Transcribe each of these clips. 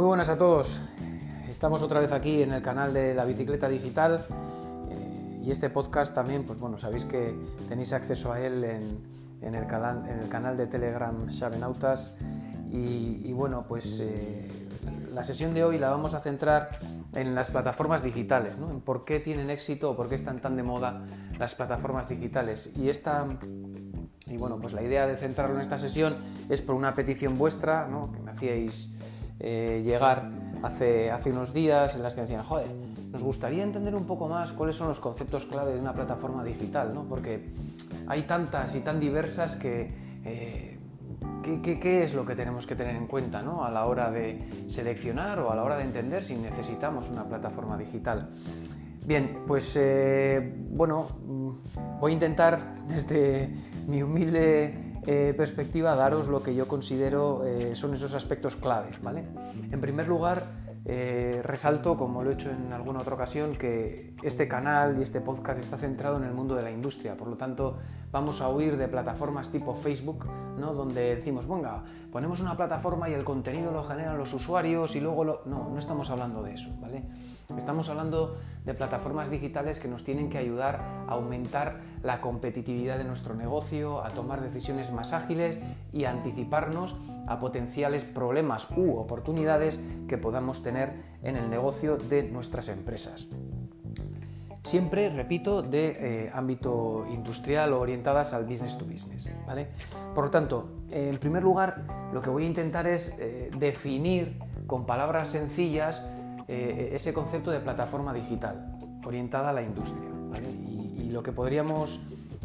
Muy buenas a todos. Estamos otra vez aquí en el canal de la bicicleta digital eh, y este podcast también, pues bueno, sabéis que tenéis acceso a él en, el, canal, de Telegram Xavenautas y, y bueno, pues eh, la sesión de hoy la vamos a centrar en las plataformas digitales, ¿no? en por qué tienen éxito o por qué están tan de moda las plataformas digitales. Y esta y bueno, pues la idea de centrarlo en esta sesión es por una petición vuestra, ¿no? que me hacíais eh, llegar hace, hace unos días en las que decían, joder, nos gustaría entender un poco más cuáles son los conceptos clave de una plataforma digital, ¿no? porque hay tantas y tan diversas que... Eh, ¿qué, es lo que tenemos que tener en cuenta ¿no? a la hora de seleccionar o a la hora de entender si necesitamos una plataforma digital? Bien, pues eh, bueno, voy a intentar desde mi humilde eh, perspectiva daros lo que yo considero eh, son esos aspectos clave. ¿vale? En primer lugar, eh, resalto, como lo he hecho en alguna otra ocasión, que este canal y este podcast está centrado en el mundo de la industria. Por lo tanto, vamos a huir de plataformas tipo Facebook, ¿no? donde decimos, venga, ponemos una plataforma y el contenido lo generan los usuarios y luego lo... No, no estamos hablando de eso. ¿vale? Estamos hablando de plataformas digitales que nos tienen que ayudar a aumentar la competitividad de nuestro negocio, a tomar decisiones más ágiles y a anticiparnos a potenciales problemas u oportunidades que podamos tener en el negocio de nuestras empresas. Siempre, repito, de eh, ámbito industrial o orientadas al business to business. ¿vale? Por lo tanto, en primer lugar, lo que voy a intentar es eh, definir con palabras sencillas eh, ese concepto de plataforma digital orientada a la industria. Y, lo que podríamos,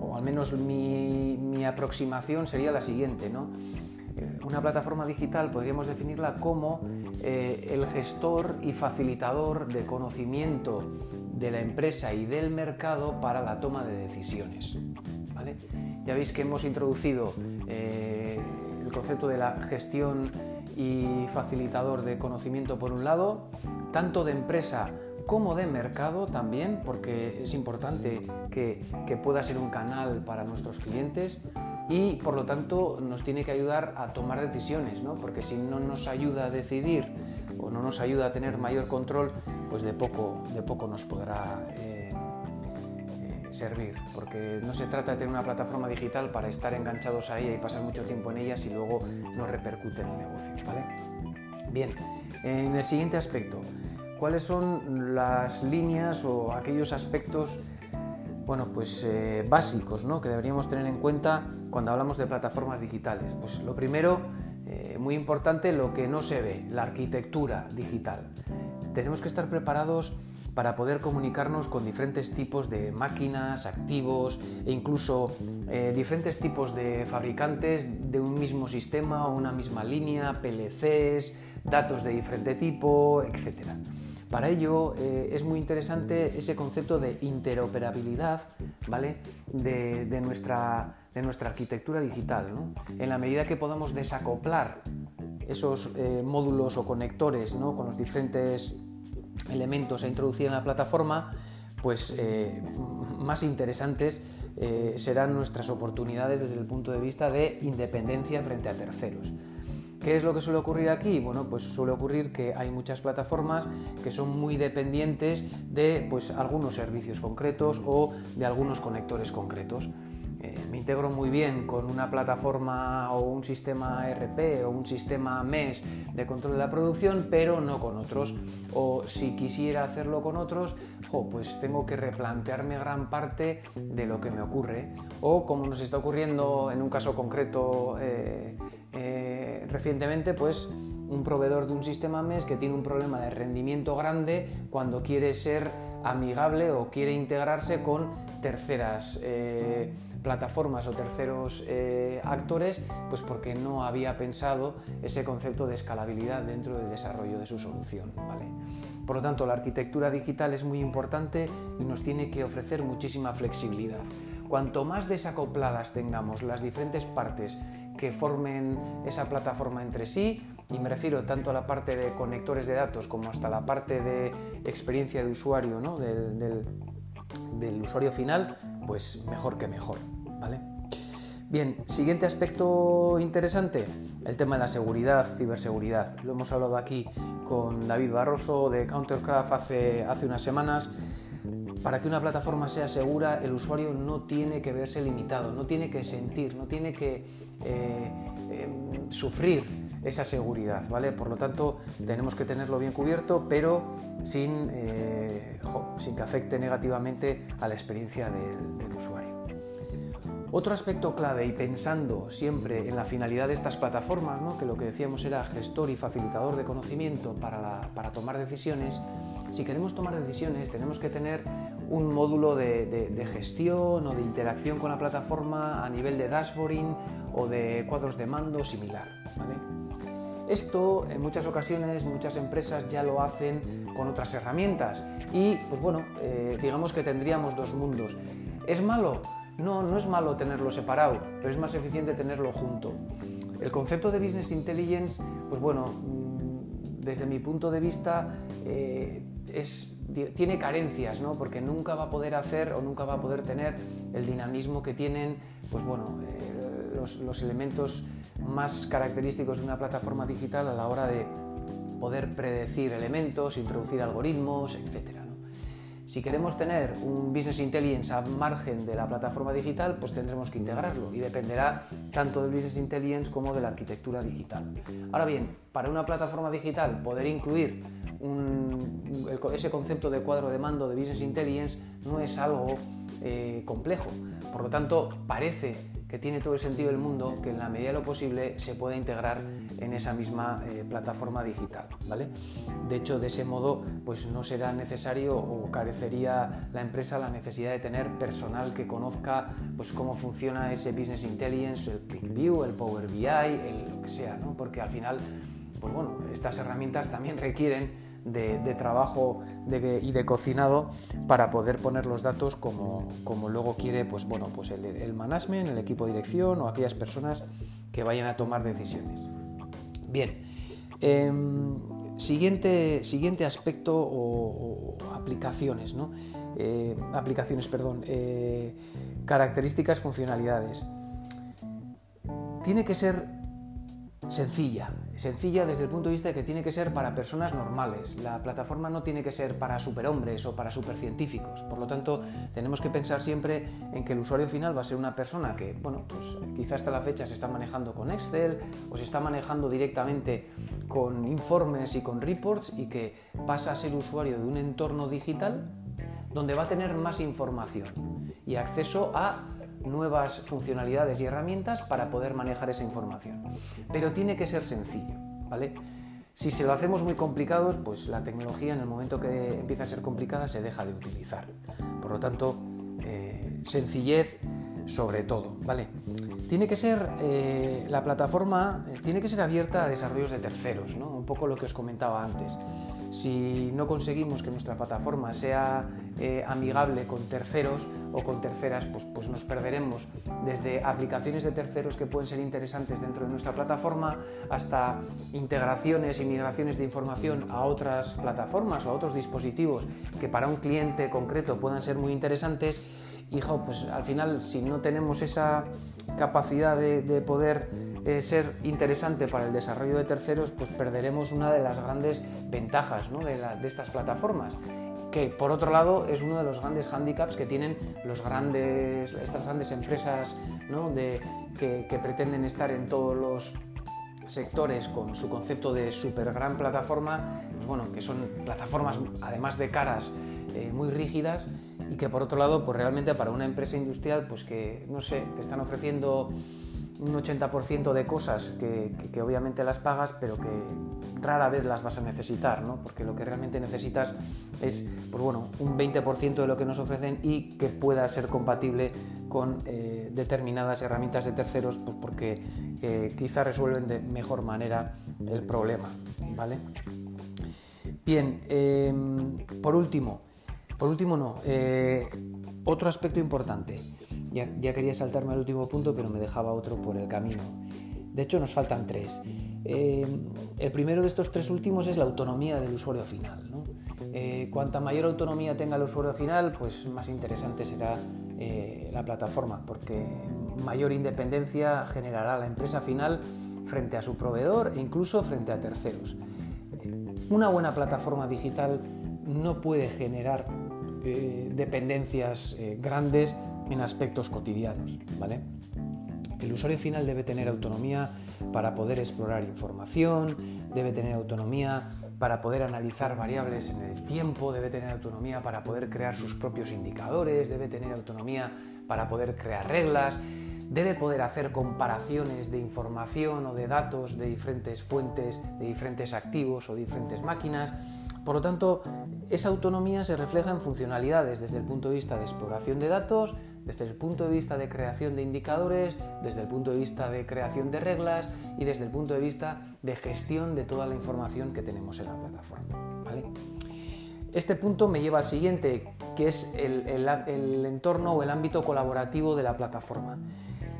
o al menos mi, aproximación sería la siguiente. Eh, una plataforma digital podríamos definirla como eh, el gestor y facilitador de conocimiento de la empresa y del mercado para la toma de decisiones. Ya veis que hemos introducido el concepto de la gestión y facilitador de conocimiento por un lado, tanto de empresa como de mercado también, porque es importante que, pueda ser un canal para nuestros clientes y por lo tanto nos tiene que ayudar a tomar decisiones, ¿no? porque si no nos ayuda a decidir o no nos ayuda a tener mayor control, pues de poco, de poco nos podrá eh, servir, porque no se trata de tener una plataforma digital para estar enganchados a ella y pasar mucho tiempo en ella si luego no repercute en el negocio. ¿vale? Bien, en el siguiente aspecto, ¿cuáles son las líneas o aquellos aspectos bueno, pues, eh, básicos ¿no? que deberíamos tener en cuenta cuando hablamos de plataformas digitales? Pues lo primero, eh, muy importante, lo que no se ve, la arquitectura digital. Tenemos que estar preparados para poder comunicarnos con diferentes tipos de máquinas, activos e incluso eh, diferentes tipos de fabricantes de un mismo sistema o una misma línea, PLCs, datos de diferente tipo, etc. Para ello eh, es muy interesante ese concepto de interoperabilidad ¿vale? de, nuestra, de nuestra, arquitectura digital. En la medida que podamos desacoplar esos eh, módulos o conectores ¿no? con los diferentes elementos a introducir en la plataforma, pues eh, más interesantes serán nuestras oportunidades desde el punto de vista de independencia frente a terceros. ¿Qué es lo que suele ocurrir aquí? Bueno, pues suele ocurrir que hay muchas plataformas que son muy dependientes de pues, algunos servicios concretos o de algunos conectores concretos. Eh, me integro muy bien con una plataforma o un sistema RP o un sistema MES de control de la producción, pero no con otros. O si quisiera hacerlo con otros, pues tengo que replantearme gran parte de lo que me ocurre. O como nos está ocurriendo en un caso concreto eh, eh, recientemente, pues un proveedor de un sistema MES que tiene un problema de rendimiento grande cuando quiere ser amigable o quiere integrarse con terceras eh, plataformas o terceros eh, actores, pues porque no había pensado ese concepto de escalabilidad dentro del desarrollo de su solución. ¿vale? Por lo tanto, la arquitectura digital es muy importante y nos tiene que ofrecer muchísima flexibilidad. Cuanto más desacopladas tengamos las diferentes partes que formen esa plataforma entre sí, y me refiero tanto a la parte de conectores de datos como hasta la parte de experiencia de usuario, ¿no? del, del, usuario final, pues mejor que mejor. ¿vale? Bien, siguiente aspecto interesante, el tema de la seguridad, ciberseguridad. Lo hemos hablado aquí con David Barroso de Countercraft hace, hace unas semanas. Para que una plataforma sea segura, el usuario no tiene que verse limitado, no tiene que sentir, no tiene que eh, em, sufrir esa seguridad, ¿vale? Por lo tanto, tenemos que tenerlo bien cubierto, pero sin, eh, sin que afecte negativamente a la experiencia del, usuario. Otro aspecto clave y pensando siempre en la finalidad de estas plataformas, que lo que decíamos era gestor y facilitador de conocimiento para, para tomar decisiones, si queremos tomar decisiones tenemos que tener un módulo de, gestión o de interacción con la plataforma a nivel de dashboarding o de cuadros de mando similar. Esto en muchas ocasiones muchas empresas ya lo hacen con otras herramientas y pues bueno, eh, digamos que tendríamos dos mundos. ¿Es malo? No, no es malo tenerlo separado, pero es más eficiente tenerlo junto. El concepto de Business Intelligence, pues bueno, mm, desde mi punto de vista, eh, tiene carencias, ¿no? porque nunca va a poder hacer o nunca va a poder tener el dinamismo que tienen pues bueno, eh, los, elementos más característicos de una plataforma digital a la hora de poder predecir elementos, introducir algoritmos, etc. Si queremos tener un business intelligence a margen de la plataforma digital, pues tendremos que integrarlo y dependerá tanto del business intelligence como de la arquitectura digital. Ahora bien, para una plataforma digital poder incluir ese concepto de cuadro de mando de Business Intelligence no es algo eh, complejo. Por lo tanto, parece que tiene todo el sentido del mundo que en la medida de lo posible se pueda integrar en esa misma eh, plataforma digital. ¿vale? De hecho, de ese modo pues no será necesario o carecería la empresa la necesidad de tener personal que conozca pues, cómo funciona ese Business Intelligence, el ClickView, el Power BI, el, lo que sea, ¿no? porque al final pues bueno, estas herramientas también requieren de, trabajo y de cocinado para poder poner los datos como, luego quiere pues, bueno, pues el, management, el equipo de dirección o aquellas personas que vayan a tomar decisiones. Bien, em, siguiente, siguiente aspecto o, aplicaciones, ¿no? Eh, aplicaciones, perdón, eh, características, funcionalidades. Tiene que ser sencilla, sencilla desde el punto de vista de que tiene que ser para personas normales. La plataforma no tiene que ser para superhombres o para supercientíficos. Por lo tanto, tenemos que pensar siempre en que el usuario final va a ser una persona que, bueno, pues quizás hasta la fecha se está manejando con Excel o se está manejando directamente con informes y con reports y que pasa a ser usuario de un entorno digital donde va a tener más información y acceso a nuevas funcionalidades y herramientas para poder manejar esa información. Pero tiene que ser sencillo, ¿vale? Si se lo hacemos muy complicados, pues la tecnología en el momento que empieza a ser complicada se deja de utilizar. Por lo tanto, eh, sencillez sobre todo, ¿vale? Tiene que ser, eh, la plataforma eh, tiene que ser abierta a desarrollos de terceros, ¿no? Un poco lo que os comentaba antes. Si no conseguimos que nuestra plataforma sea eh, amigable con terceros o con terceras, pues, pues, nos perderemos desde aplicaciones de terceros que pueden ser interesantes dentro de nuestra plataforma hasta integraciones y migraciones de información a otras plataformas o a otros dispositivos que para un cliente concreto puedan ser muy interesantes. Hijo, pues al final si no tenemos esa capacidad de poder eh, ser interesante para el desarrollo de terceros, pues perderemos una de las grandes ventajas de, estas plataformas que por otro lado es uno de los grandes hándicaps que tienen los grandes, estas grandes empresas que, pretenden estar en todos los sectores con su concepto de super gran plataforma, pues bueno, que son plataformas además de caras eh, muy rígidas y que por otro lado, pues realmente para una empresa industrial, pues que no sé, te están ofreciendo un 80% de cosas que, obviamente las pagas, pero que rara vez las vas a necesitar, ¿no? porque lo que realmente necesitas es pues bueno, un 20% de lo que nos ofrecen y que pueda ser compatible con eh, determinadas herramientas de terceros, pues porque eh, quizá resuelven de mejor manera el problema. ¿vale? Bien, em, por último, por último no, eh, otro aspecto importante. Ya, quería saltarme al último punto, pero me dejaba otro por el camino. De hecho, nos faltan tres. Eh, el primero de estos tres últimos es la autonomía del usuario final. Eh, cuanta mayor autonomía tenga el usuario final, pues más interesante será la plataforma, porque mayor independencia generará la empresa final frente a su proveedor e incluso frente a terceros. una buena plataforma digital no puede generar eh, dependencias eh, grandes en aspectos cotidianos, ¿vale? El usuario final debe tener autonomía para poder explorar información, debe tener autonomía para poder analizar variables en el tiempo, debe tener autonomía para poder crear sus propios indicadores, debe tener autonomía para poder crear reglas, debe poder hacer comparaciones de información o de datos de diferentes fuentes, de diferentes activos o diferentes máquinas. Por lo tanto, esa autonomía se refleja en funcionalidades desde el punto de vista de exploración de datos, desde el punto de vista de creación de indicadores, desde el punto de vista de creación de reglas y desde el punto de vista de gestión de toda la información que tenemos en la plataforma. Este punto me lleva al siguiente, que es el entorno o el ámbito colaborativo de la plataforma.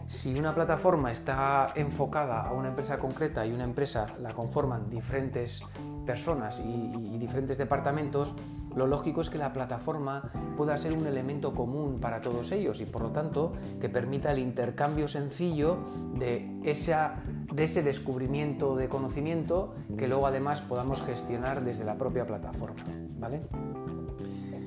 Si una plataforma está enfocada a una empresa concreta y una empresa la conforman diferentes personas y, diferentes departamentos, lo lógico es que la plataforma pueda ser un elemento común para todos ellos y por lo tanto que permita el intercambio sencillo de, de ese descubrimiento de conocimiento que luego además podamos gestionar desde la propia plataforma. ¿vale?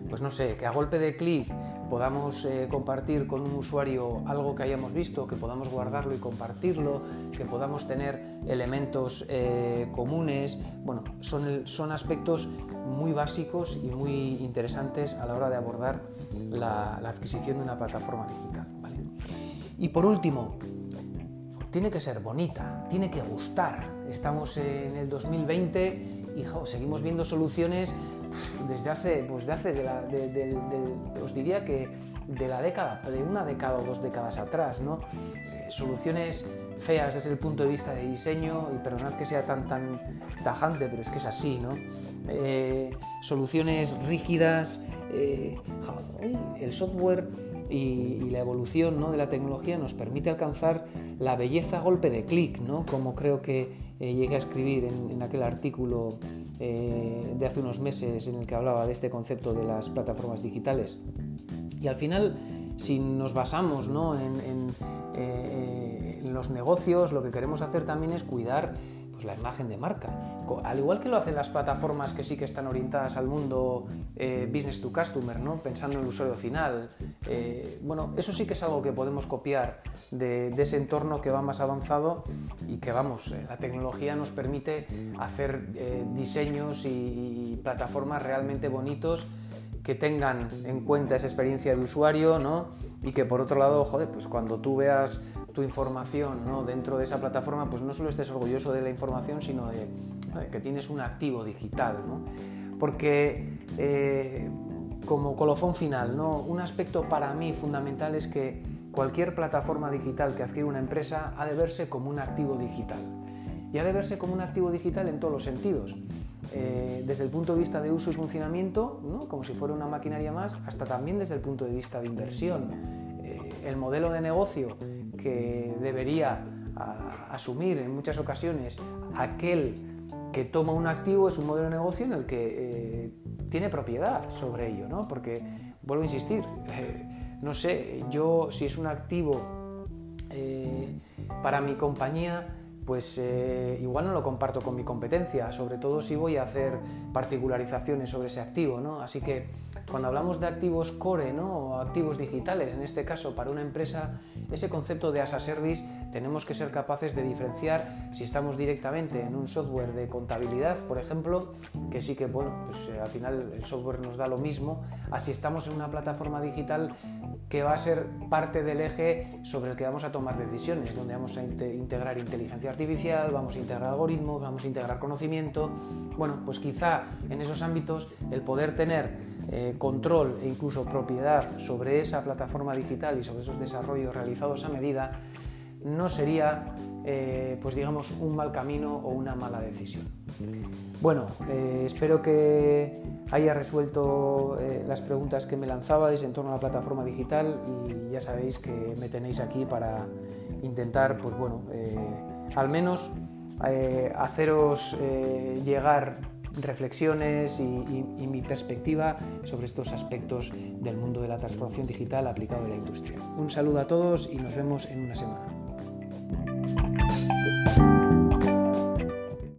Pues no sé, que a golpe de clic podamos eh, compartir con un usuario algo que hayamos visto, que podamos guardarlo y compartirlo, que podamos tener elementos eh, comunes. Bueno, son, son aspectos muy básicos y muy interesantes a la hora de abordar la, adquisición de una plataforma digital. Y por último, tiene que ser bonita, tiene que gustar. Estamos en el 2020 y seguimos viendo soluciones desde hace, pues de hace, os diría que de la década, de una década o dos décadas atrás, ¿no? Eh, soluciones feas desde el punto de vista de diseño, y perdonad que sea tan, tan tajante, pero es que es así, ¿no? Eh, soluciones rígidas, eh, el software y, la evolución ¿no? de la tecnología nos permite alcanzar la belleza a golpe de clic, ¿no? como creo que llegué a escribir en aquel artículo eh, de hace unos meses en el que hablaba de este concepto de las plataformas digitales. Y al final, si nos basamos en, eh, en los negocios, lo que queremos hacer también es cuidar pues, la imagen de marca. Al igual que lo hacen las plataformas que sí que están orientadas al mundo eh, business to customer, ¿no? pensando en el usuario final. Eh, bueno, eso sí que es algo que podemos copiar de, ese entorno que va más avanzado y que vamos, eh, la tecnología nos permite hacer diseños y, plataformas realmente bonitos que tengan en cuenta esa experiencia de usuario, ¿no? Y que por otro lado, joder, pues cuando tú veas tu información ¿no? dentro de esa plataforma, pues no solo estés orgulloso de la información, sino de, que tienes un activo digital. ¿no? Porque, eh, como colofón final, ¿no? un aspecto para mí fundamental es que cualquier plataforma digital que adquiere una empresa ha de verse como un activo digital. Y ha de verse como un activo digital en todos los sentidos. Eh, desde el punto de vista de uso y funcionamiento, ¿no? como si fuera una maquinaria más, hasta también desde el punto de vista de inversión. Eh, el modelo de negocio que debería asumir en muchas ocasiones aquel que toma un activo es un modelo de negocio en el que eh, tiene propiedad sobre ello, ¿no? Porque, vuelvo a insistir, eh, no sé, yo si es un activo eh, para mi compañía, pues igual no lo comparto con mi competencia, sobre todo si voy a hacer particularizaciones sobre ese activo, ¿no? Así que cuando hablamos de activos core ¿no? o activos digitales, en este caso para una empresa, ese concepto de as a service tenemos que ser capaces de diferenciar si estamos directamente en un software de contabilidad, por ejemplo, que sí que bueno, pues, eh, al final el software nos da lo mismo, así estamos en una plataforma digital que va a ser parte del eje sobre el que vamos a tomar decisiones, donde vamos a integrar inteligencia artificial, vamos a integrar algoritmos, vamos a integrar conocimiento. Bueno, pues quizá en esos ámbitos el poder tener eh, control e incluso propiedad sobre esa plataforma digital y sobre esos desarrollos realizados a medida, no sería, eh, pues digamos, un mal camino o una mala decisión. Bueno, eh, espero que haya resuelto las preguntas que me lanzabais en torno a la plataforma digital y ya sabéis que me tenéis aquí para intentar, pues bueno, al menos haceros llegar reflexiones y, mi perspectiva sobre estos aspectos del mundo de la transformación digital aplicado a la industria. Un saludo a todos y nos vemos en una semana.